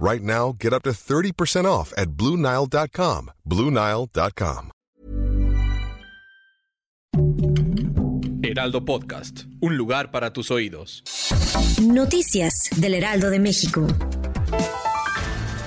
Right now, get up to 30% off at BlueNile.com. BlueNile.com. Heraldo Podcast, un lugar para tus oídos. Noticias del Heraldo de México.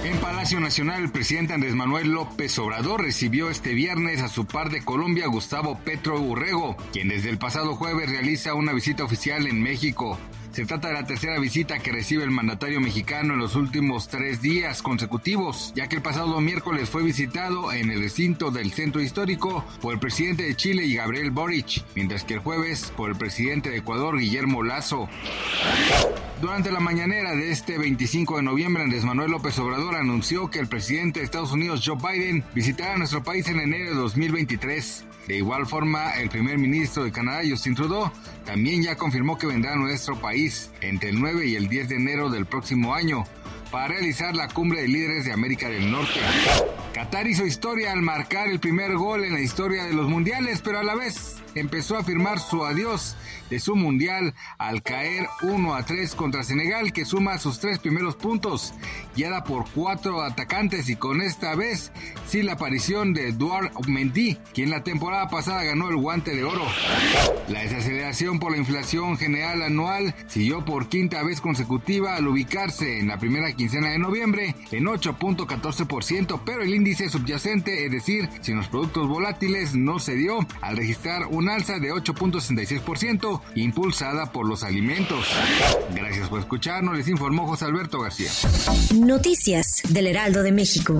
En Palacio Nacional, el presidente Andrés Manuel López Obrador recibió este viernes a su par de Colombia, Gustavo Petro Urrego, quien desde el pasado jueves realiza una visita oficial en México. Se trata de la tercera visita que recibe el mandatario mexicano en los últimos tres días consecutivos, ya que el pasado miércoles fue visitado en el recinto del centro histórico por el presidente de Chile y Gabriel Boric, mientras que el jueves por el presidente de Ecuador Guillermo Lazo. Durante la mañanera de este 25 de noviembre, Andrés Manuel López Obrador anunció que el presidente de Estados Unidos, Joe Biden, visitará nuestro país en enero de 2023. De igual forma, el primer ministro de Canadá, Justin Trudeau, también ya confirmó que vendrá a nuestro país entre el 9 y el 10 de enero del próximo año para realizar la cumbre de líderes de América del Norte. Qatar hizo historia al marcar el primer gol en la historia de los mundiales, pero a la vez empezó a firmar su adiós de su mundial al caer 1 a 3 contra Senegal, que suma sus tres primeros puntos, guiada por cuatro atacantes y con esta vez sí la aparición de Eduard Mendy, quien la temporada pasada ganó el guante de oro. La desaceleración por la inflación general anual siguió por quinta vez consecutiva al ubicarse en la primera quincena de noviembre en 8.14%, pero el índice subyacente, es decir, sin los productos volátiles, no se dio al registrar un alza de 8.66% impulsada por los alimentos. Gracias por escucharnos, les informó José Alberto García. Noticias del Heraldo de México.